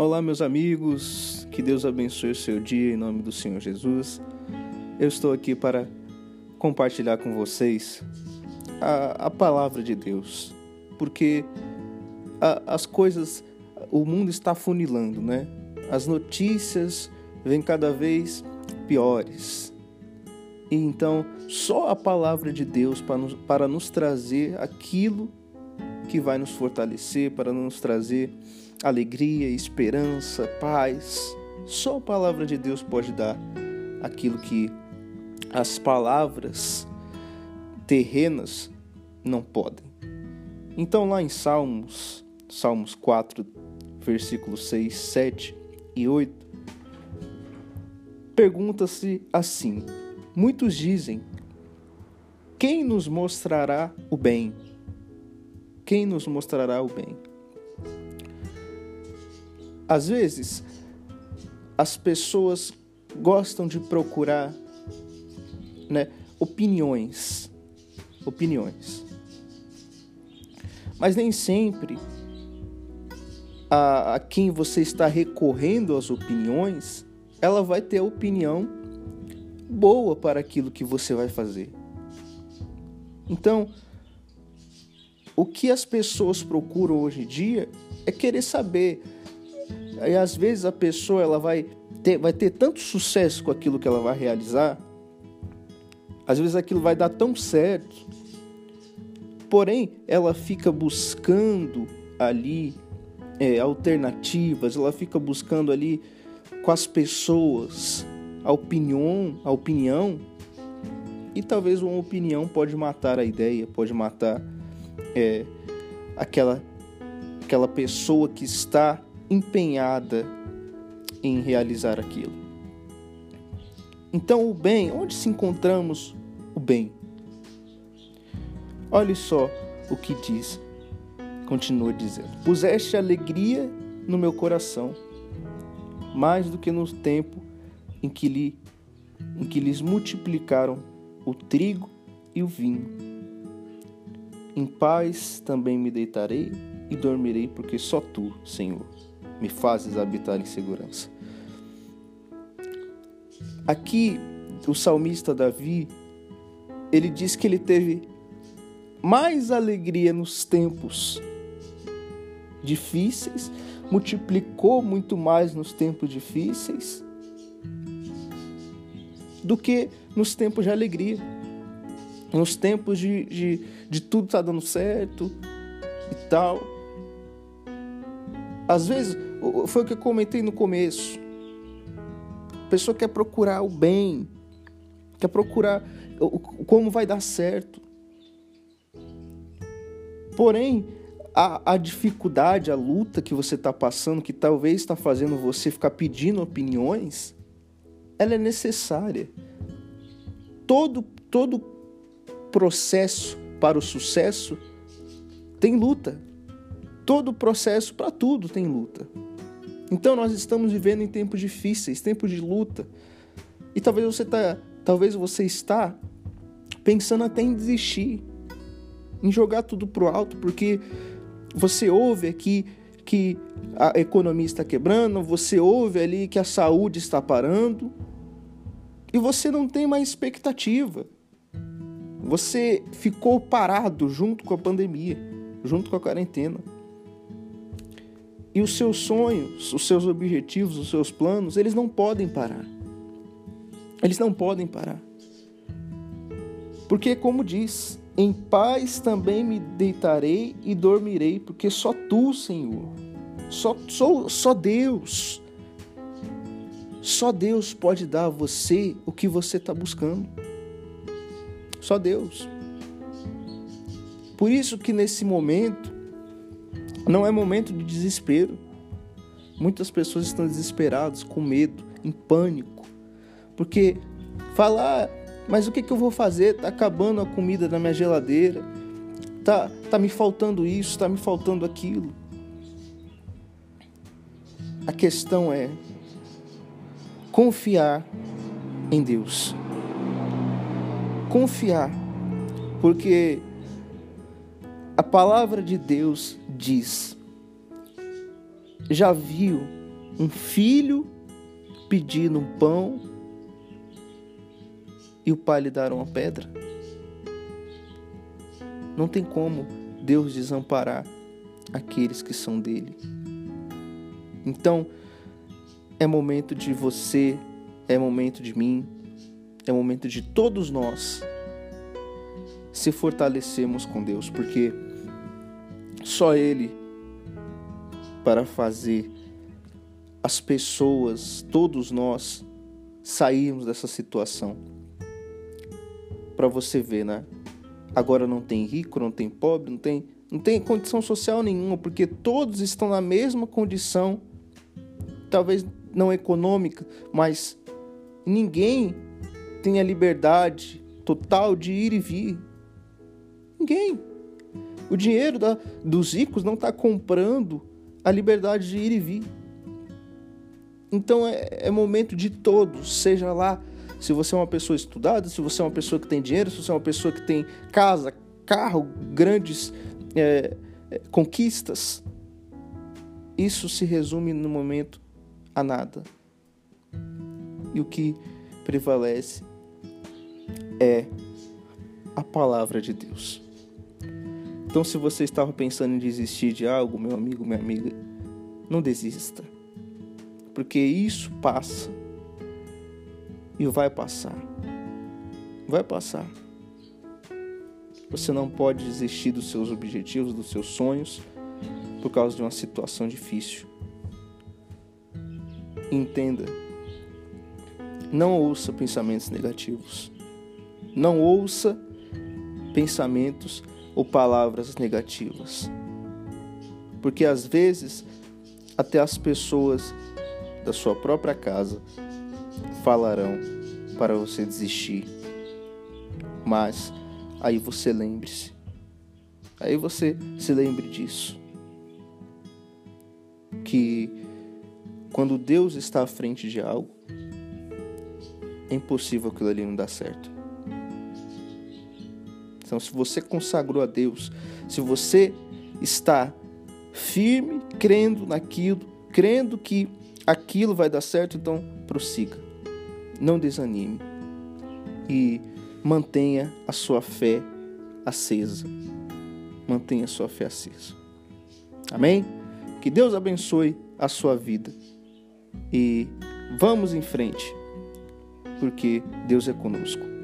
Olá, meus amigos, que Deus abençoe o seu dia em nome do Senhor Jesus. Eu estou aqui para compartilhar com vocês a, a palavra de Deus, porque a, as coisas, o mundo está funilando, né? As notícias vêm cada vez piores. E então, só a palavra de Deus para nos, para nos trazer aquilo que vai nos fortalecer, para nos trazer alegria, esperança, paz. Só a palavra de Deus pode dar aquilo que as palavras terrenas não podem. Então, lá em Salmos, Salmos 4, versículos 6, 7 e 8, pergunta-se assim: Muitos dizem: Quem nos mostrará o bem? Quem nos mostrará o bem? Às vezes, as pessoas gostam de procurar né, opiniões. Opiniões. Mas nem sempre a, a quem você está recorrendo às opiniões, ela vai ter opinião boa para aquilo que você vai fazer. Então, o que as pessoas procuram hoje em dia é querer saber. Aí às vezes a pessoa ela vai ter, vai ter tanto sucesso com aquilo que ela vai realizar, às vezes aquilo vai dar tão certo, porém ela fica buscando ali é, alternativas, ela fica buscando ali com as pessoas a opinião, a opinião e talvez uma opinião pode matar a ideia, pode matar é, aquela aquela pessoa que está empenhada em realizar aquilo. Então, o bem, onde se encontramos o bem? Olhe só o que diz, continua dizendo: Puseste alegria no meu coração, mais do que no tempo em que, lhe, em que lhes multiplicaram o trigo e o vinho. Em paz também me deitarei e dormirei, porque só tu, Senhor, me fazes habitar em segurança. Aqui, o salmista Davi, ele diz que ele teve mais alegria nos tempos difíceis, multiplicou muito mais nos tempos difíceis do que nos tempos de alegria. Nos tempos de, de, de tudo tá dando certo e tal. Às vezes, foi o que eu comentei no começo. A pessoa quer procurar o bem, quer procurar como vai dar certo. Porém, a, a dificuldade, a luta que você está passando, que talvez está fazendo você ficar pedindo opiniões, ela é necessária. Todo, todo processo para o sucesso tem luta. Todo processo para tudo tem luta. Então nós estamos vivendo em tempos difíceis, tempos de luta. E talvez você tá, talvez você está pensando até em desistir, em jogar tudo pro alto, porque você ouve aqui que a economia está quebrando, você ouve ali que a saúde está parando, e você não tem mais expectativa. Você ficou parado junto com a pandemia, junto com a quarentena. E os seus sonhos, os seus objetivos, os seus planos, eles não podem parar. Eles não podem parar. Porque, como diz, em paz também me deitarei e dormirei, porque só tu, Senhor, só, só, só Deus, só Deus pode dar a você o que você está buscando. Só Deus. Por isso que nesse momento, não é momento de desespero. Muitas pessoas estão desesperadas, com medo, em pânico, porque falar, ah, mas o que, que eu vou fazer? Tá acabando a comida da minha geladeira, tá, tá me faltando isso, tá me faltando aquilo. A questão é confiar em Deus. Confiar, porque a palavra de Deus diz: Já viu um filho pedindo um pão e o pai lhe dar uma pedra? Não tem como Deus desamparar aqueles que são dele. Então, é momento de você, é momento de mim, é momento de todos nós se fortalecermos com Deus, porque só Ele para fazer as pessoas, todos nós, sairmos dessa situação. Para você ver, né? Agora não tem rico, não tem pobre, não tem, não tem condição social nenhuma, porque todos estão na mesma condição, talvez não econômica, mas ninguém tem a liberdade total de ir e vir. Ninguém. O dinheiro da, dos ricos não está comprando a liberdade de ir e vir. Então é, é momento de todos, seja lá se você é uma pessoa estudada, se você é uma pessoa que tem dinheiro, se você é uma pessoa que tem casa, carro, grandes é, é, conquistas, isso se resume no momento a nada. E o que prevalece é a palavra de Deus. Então, se você estava pensando em desistir de algo, meu amigo, minha amiga, não desista. Porque isso passa e vai passar. Vai passar. Você não pode desistir dos seus objetivos, dos seus sonhos, por causa de uma situação difícil. Entenda. Não ouça pensamentos negativos. Não ouça pensamentos ou palavras negativas. Porque às vezes até as pessoas da sua própria casa falarão para você desistir. Mas aí você lembre-se. Aí você se lembre disso. Que quando Deus está à frente de algo, é impossível aquilo ali não dar certo. Então, se você consagrou a Deus, se você está firme, crendo naquilo, crendo que aquilo vai dar certo, então prossiga. Não desanime. E mantenha a sua fé acesa. Mantenha a sua fé acesa. Amém? Que Deus abençoe a sua vida. E vamos em frente, porque Deus é conosco.